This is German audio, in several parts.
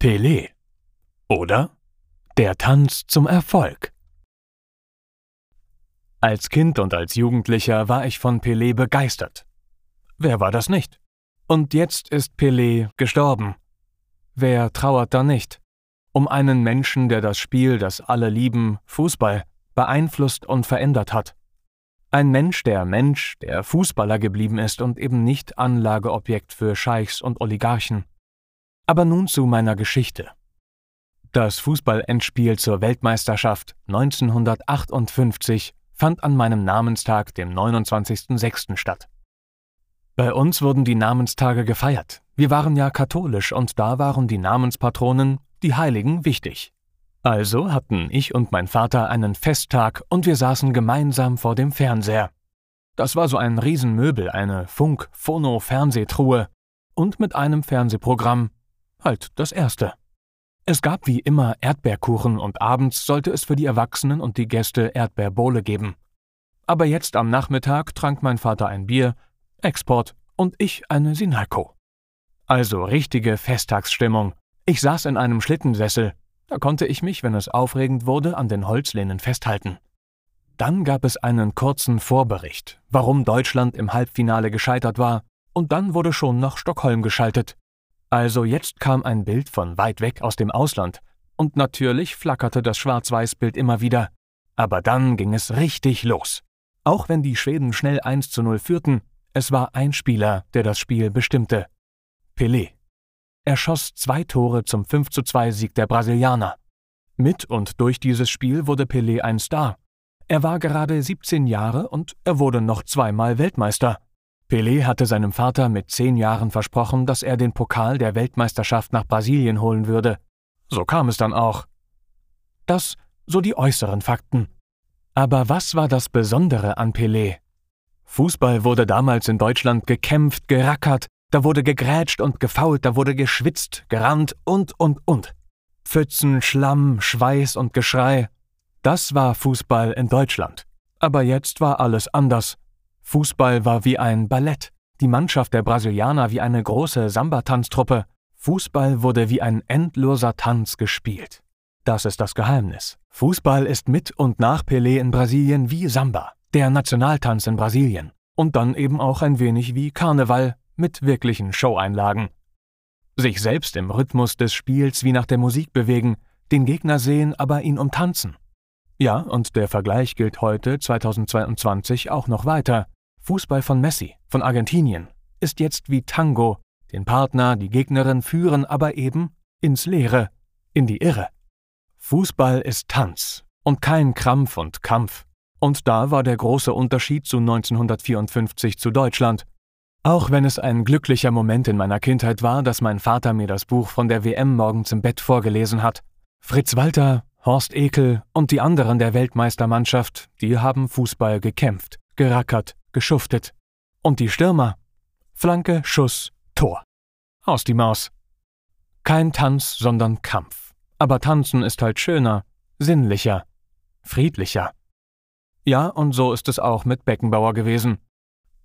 Pelé. Oder der Tanz zum Erfolg. Als Kind und als Jugendlicher war ich von Pelé begeistert. Wer war das nicht? Und jetzt ist Pelé gestorben. Wer trauert da nicht? Um einen Menschen, der das Spiel, das alle lieben, Fußball, beeinflusst und verändert hat. Ein Mensch, der Mensch, der Fußballer geblieben ist und eben nicht Anlageobjekt für Scheichs und Oligarchen. Aber nun zu meiner Geschichte. Das Fußballendspiel zur Weltmeisterschaft 1958 fand an meinem Namenstag, dem 29.06. statt. Bei uns wurden die Namenstage gefeiert. Wir waren ja katholisch und da waren die Namenspatronen, die Heiligen, wichtig. Also hatten ich und mein Vater einen Festtag und wir saßen gemeinsam vor dem Fernseher. Das war so ein Riesenmöbel, eine Funk-Phono-Fernsehtruhe und mit einem Fernsehprogramm, Halt das erste. Es gab wie immer Erdbeerkuchen und abends sollte es für die Erwachsenen und die Gäste Erdbeerbowle geben. Aber jetzt am Nachmittag trank mein Vater ein Bier, Export und ich eine Sinalco. Also richtige Festtagsstimmung. Ich saß in einem Schlittensessel, da konnte ich mich, wenn es aufregend wurde, an den Holzlehnen festhalten. Dann gab es einen kurzen Vorbericht, warum Deutschland im Halbfinale gescheitert war, und dann wurde schon nach Stockholm geschaltet. Also jetzt kam ein Bild von weit weg aus dem Ausland, und natürlich flackerte das Schwarz-Weiß-Bild immer wieder. Aber dann ging es richtig los. Auch wenn die Schweden schnell 1 zu 0 führten, es war ein Spieler, der das Spiel bestimmte. Pelé. Er schoss zwei Tore zum 5 zu 2 Sieg der Brasilianer. Mit und durch dieses Spiel wurde Pelé ein Star. Er war gerade 17 Jahre und er wurde noch zweimal Weltmeister. Pelé hatte seinem Vater mit zehn Jahren versprochen, dass er den Pokal der Weltmeisterschaft nach Brasilien holen würde. So kam es dann auch. Das so die äußeren Fakten. Aber was war das Besondere an Pelé? Fußball wurde damals in Deutschland gekämpft, gerackert, da wurde gegrätscht und gefault, da wurde geschwitzt, gerannt und, und, und. Pfützen, Schlamm, Schweiß und Geschrei. Das war Fußball in Deutschland. Aber jetzt war alles anders. Fußball war wie ein Ballett, die Mannschaft der Brasilianer wie eine große Samba-Tanztruppe. Fußball wurde wie ein endloser Tanz gespielt. Das ist das Geheimnis. Fußball ist mit und nach Pelé in Brasilien wie Samba, der Nationaltanz in Brasilien. Und dann eben auch ein wenig wie Karneval mit wirklichen Showeinlagen. Sich selbst im Rhythmus des Spiels wie nach der Musik bewegen, den Gegner sehen, aber ihn umtanzen. Ja, und der Vergleich gilt heute, 2022, auch noch weiter. Fußball von Messi, von Argentinien, ist jetzt wie Tango, den Partner, die Gegnerin führen aber eben ins Leere, in die Irre. Fußball ist Tanz und kein Krampf und Kampf. Und da war der große Unterschied zu 1954 zu Deutschland. Auch wenn es ein glücklicher Moment in meiner Kindheit war, dass mein Vater mir das Buch von der WM morgens im Bett vorgelesen hat. Fritz Walter, Horst Ekel und die anderen der Weltmeistermannschaft, die haben Fußball gekämpft, gerackert, geschuftet. Und die Stürmer? Flanke, Schuss, Tor. Aus die Maus. Kein Tanz, sondern Kampf. Aber tanzen ist halt schöner, sinnlicher, friedlicher. Ja, und so ist es auch mit Beckenbauer gewesen.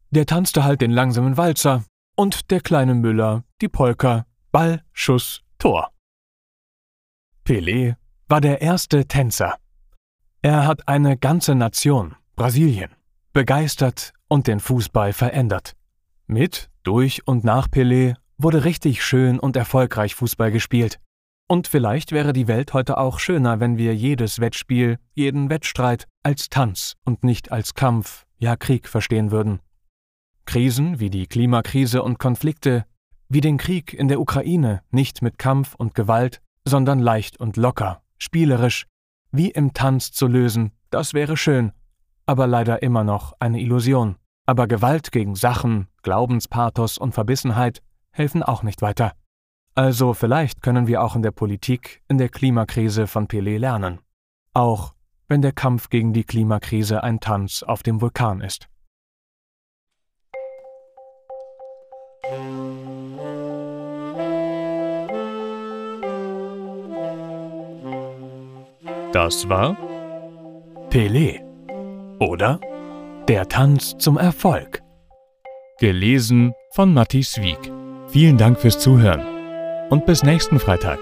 Der tanzte halt den langsamen Walzer und der kleine Müller die Polka, Ball, Schuss, Tor. Pelé war der erste Tänzer. Er hat eine ganze Nation, Brasilien, begeistert und den Fußball verändert. Mit, durch und nach Pelé wurde richtig schön und erfolgreich Fußball gespielt. Und vielleicht wäre die Welt heute auch schöner, wenn wir jedes Wettspiel, jeden Wettstreit als Tanz und nicht als Kampf, ja Krieg verstehen würden. Krisen wie die Klimakrise und Konflikte, wie den Krieg in der Ukraine, nicht mit Kampf und Gewalt, sondern leicht und locker, spielerisch, wie im Tanz zu lösen, das wäre schön aber leider immer noch eine Illusion. Aber Gewalt gegen Sachen, Glaubenspathos und Verbissenheit helfen auch nicht weiter. Also vielleicht können wir auch in der Politik in der Klimakrise von Pelé lernen. Auch wenn der Kampf gegen die Klimakrise ein Tanz auf dem Vulkan ist. Das war Pelé. Oder Der Tanz zum Erfolg. Gelesen von Matti Wieg. Vielen Dank fürs Zuhören und bis nächsten Freitag.